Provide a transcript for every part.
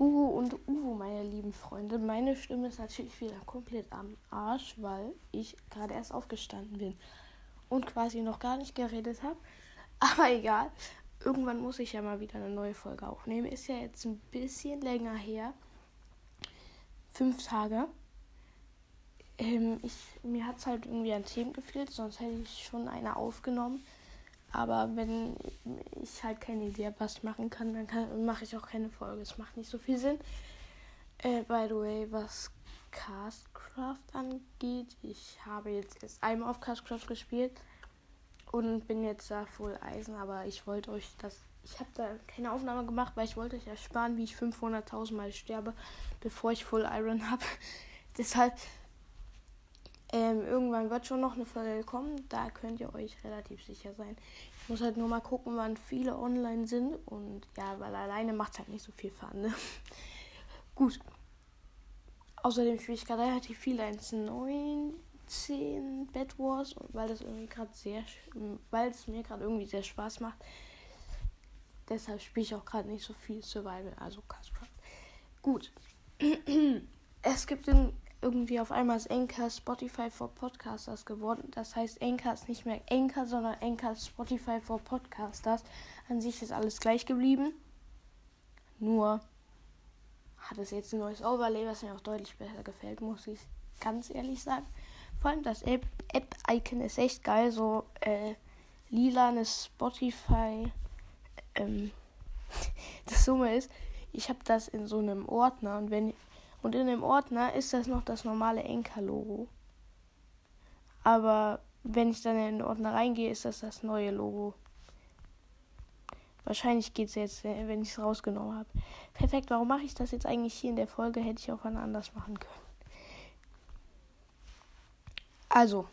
Hugo und Uwe, meine lieben Freunde. Meine Stimme ist natürlich wieder komplett am Arsch, weil ich gerade erst aufgestanden bin und quasi noch gar nicht geredet habe. Aber egal. Irgendwann muss ich ja mal wieder eine neue Folge aufnehmen. Ist ja jetzt ein bisschen länger her. Fünf Tage. Ähm, ich, mir hat es halt irgendwie an Themen gefehlt, sonst hätte ich schon eine aufgenommen. Aber wenn ich halt keine Idee habe, was ich machen kann, dann mache ich auch keine Folge. Es macht nicht so viel Sinn. Äh, by the way, was Castcraft angeht, ich habe jetzt erst einmal auf Castcraft gespielt und bin jetzt da voll Eisen, aber ich wollte euch das. Ich habe da keine Aufnahme gemacht, weil ich wollte euch ersparen, wie ich 500.000 Mal sterbe, bevor ich Full Iron habe. Deshalb ähm, irgendwann wird schon noch eine Folge kommen. Da könnt ihr euch relativ sicher sein. Ich muss halt nur mal gucken, wann viele online sind. Und ja, weil alleine macht es halt nicht so viel Fun. Ne? Gut. Außerdem spiele ich gerade relativ viel 1.9, 10 Bed Wars, weil das irgendwie gerade sehr, weil es mir gerade irgendwie sehr Spaß macht. Deshalb spiele ich auch gerade nicht so viel Survival, also Castcraft. Gut. es gibt in irgendwie auf einmal ist Anchor Spotify for Podcasters geworden. Das heißt, Anchor ist nicht mehr Anchor, sondern Anchor Spotify for Podcasters. An sich ist alles gleich geblieben. Nur hat es jetzt ein neues Overlay, was mir auch deutlich besser gefällt, muss ich ganz ehrlich sagen. Vor allem das App-Icon ist echt geil, so äh, lilanes Spotify. Ähm, das Summe ist, ich habe das in so einem Ordner und wenn und in dem Ordner ist das noch das normale Enka-Logo. Aber wenn ich dann in den Ordner reingehe, ist das das neue Logo. Wahrscheinlich geht es jetzt, wenn ich es rausgenommen habe. Perfekt, warum mache ich das jetzt eigentlich hier in der Folge? Hätte ich auch wann anders machen können. Also,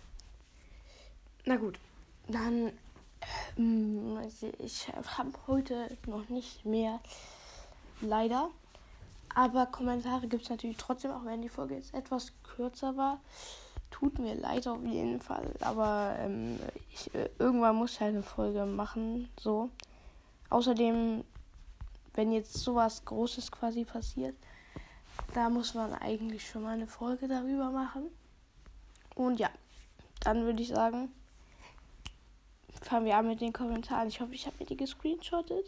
na gut, dann, ähm, ich habe heute noch nicht mehr, leider. Aber Kommentare gibt es natürlich trotzdem, auch wenn die Folge jetzt etwas kürzer war. Tut mir leid auf jeden Fall. Aber ähm, ich, äh, irgendwann muss ich halt eine Folge machen. So. Außerdem, wenn jetzt sowas Großes quasi passiert, da muss man eigentlich schon mal eine Folge darüber machen. Und ja, dann würde ich sagen, fangen wir an mit den Kommentaren. Ich hoffe, ich habe mir die gescreenshottet.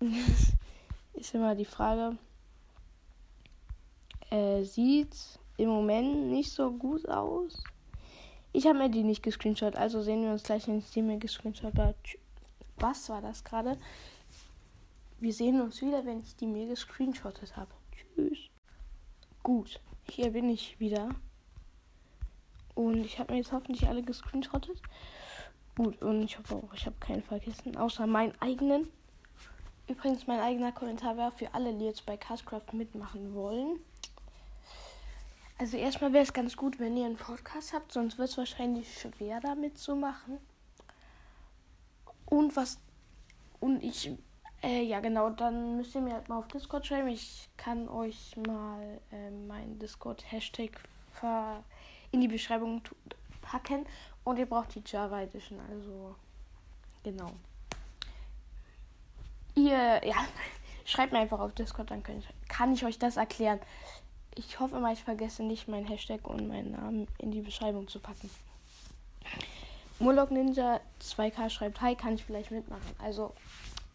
Ist immer die Frage äh, sieht im Moment nicht so gut aus. Ich habe mir die nicht gescreenshot, also sehen wir uns gleich, wenn ich die mir gescreenshot habe. Was war das gerade? Wir sehen uns wieder, wenn ich die mir gescreenshottet habe. Tschüss. Gut, hier bin ich wieder. Und ich habe mir jetzt hoffentlich alle gescreenshottet. Gut, und ich hoffe auch, ich habe keinen vergessen, außer meinen eigenen. Übrigens, mein eigener Kommentar wäre für alle, die jetzt bei Castcraft mitmachen wollen. Also erstmal wäre es ganz gut, wenn ihr einen Podcast habt, sonst wird es wahrscheinlich schwer damit zu machen. Und was. Und ich. Äh, ja, genau, dann müsst ihr mir halt mal auf Discord schreiben. Ich kann euch mal äh, meinen Discord-Hashtag in die Beschreibung packen. Und ihr braucht die Java Edition, also. Genau. Ihr, ja, schreibt mir einfach auf Discord, dann ich, kann ich euch das erklären. Ich hoffe mal, ich vergesse nicht, meinen Hashtag und meinen Namen in die Beschreibung zu packen. Murloc Ninja 2K schreibt, hi, kann ich vielleicht mitmachen? Also,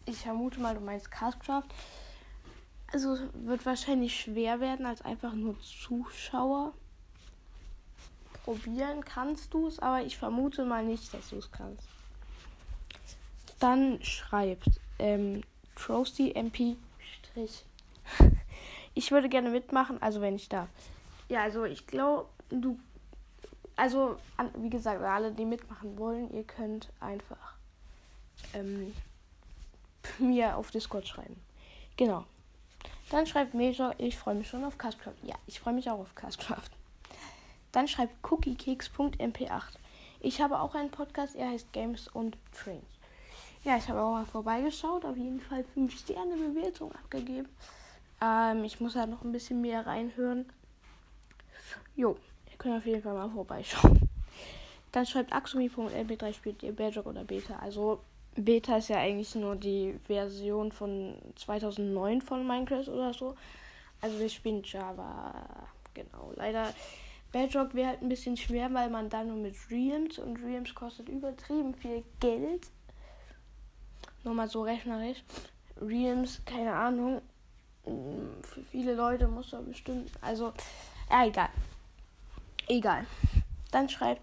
ich vermute mal, du meinst Castcraft. Also, wird wahrscheinlich schwer werden als einfach nur Zuschauer. Probieren kannst du es, aber ich vermute mal nicht, dass du es kannst. Dann schreibt ähm, Trosty MP Strich ich würde gerne mitmachen, also wenn ich darf. Ja, also ich glaube, du. Also, an, wie gesagt, alle, die mitmachen wollen, ihr könnt einfach ähm, mir auf Discord schreiben. Genau. Dann schreibt Major, ich freue mich schon auf Castcraft. Ja, ich freue mich auch auf Castcraft. Dann schreibt cookiekeks.mp8. Ich habe auch einen Podcast, er heißt Games und Trains. Ja, ich habe auch mal vorbeigeschaut, auf jeden Fall 5 Sterne Bewertung abgegeben. Ähm, ich muss halt noch ein bisschen mehr reinhören. Jo, ihr könnt auf jeden Fall mal vorbeischauen. Dann schreibt Axumi.lb3 spielt ihr Badger oder Beta. Also Beta ist ja eigentlich nur die Version von 2009 von Minecraft oder so. Also wir spielen Java. Genau. Leider Bedrock wäre halt ein bisschen schwer, weil man da nur mit Realms und Realms kostet übertrieben viel Geld. Nochmal so rechnerisch. Realms, keine Ahnung. Für viele Leute muss er bestimmt. Also, ja, egal. Egal. Dann schreibt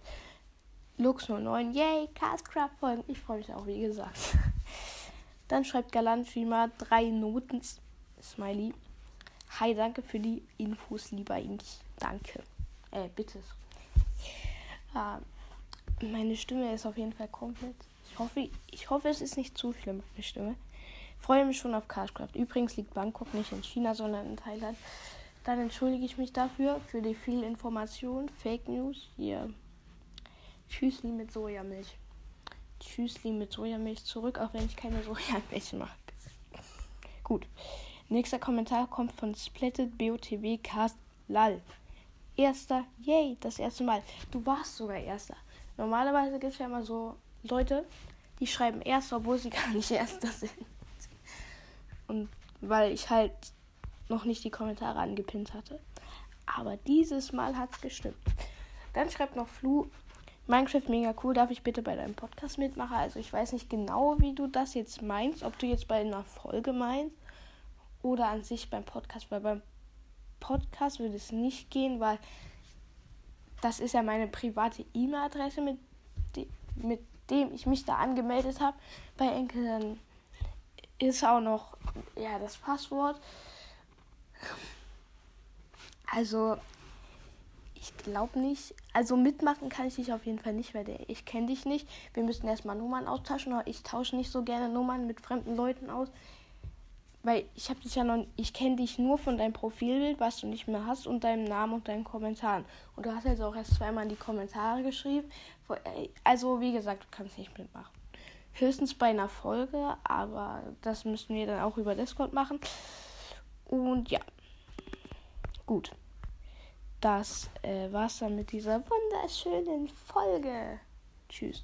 Lux09, yay, Castcraft folgen. Ich freue mich auch, wie gesagt. Dann schreibt Galant Streamer drei Noten Smiley. Hi, danke für die Infos, lieber Inch. Danke. Äh, bitte. Ja, meine Stimme ist auf jeden Fall komplett. Ich hoffe, ich hoffe, es ist nicht zu schlimm, meine Stimme. Freue mich schon auf Cashcraft. Übrigens liegt Bangkok nicht in China, sondern in Thailand. Dann entschuldige ich mich dafür, für die viel Information, Fake News. Hier. Tschüssli mit Sojamilch. Tschüssli mit Sojamilch zurück, auch wenn ich keine Sojamilch mag. Gut. Nächster Kommentar kommt von Splitted BOTW Cast Lal. Erster, yay, das erste Mal. Du warst sogar Erster. Normalerweise gibt es ja immer so Leute, die schreiben Erster, obwohl sie gar nicht Erster sind. Weil ich halt noch nicht die Kommentare angepinnt hatte. Aber dieses Mal hat es gestimmt. Dann schreibt noch Flu, Minecraft mega cool, darf ich bitte bei deinem Podcast mitmachen? Also ich weiß nicht genau, wie du das jetzt meinst, ob du jetzt bei einer Folge meinst oder an sich beim Podcast, weil beim Podcast würde es nicht gehen, weil das ist ja meine private E-Mail-Adresse, mit, de mit dem ich mich da angemeldet habe. Bei Enkel dann ist auch noch ja das Passwort. Also, ich glaube nicht. Also mitmachen kann ich dich auf jeden Fall nicht, weil ich kenne dich nicht. Wir müssen erstmal Nummern austauschen, aber ich tausche nicht so gerne Nummern mit fremden Leuten aus. Weil ich habe dich ja noch, ich kenne dich nur von deinem Profilbild, was du nicht mehr hast, und deinem Namen und deinen Kommentaren. Und du hast jetzt auch erst zweimal in die Kommentare geschrieben. Also, wie gesagt, du kannst nicht mitmachen. Höchstens bei einer Folge, aber das müssen wir dann auch über Discord machen. Und ja. Gut. Das äh, war's dann mit dieser wunderschönen Folge. Tschüss.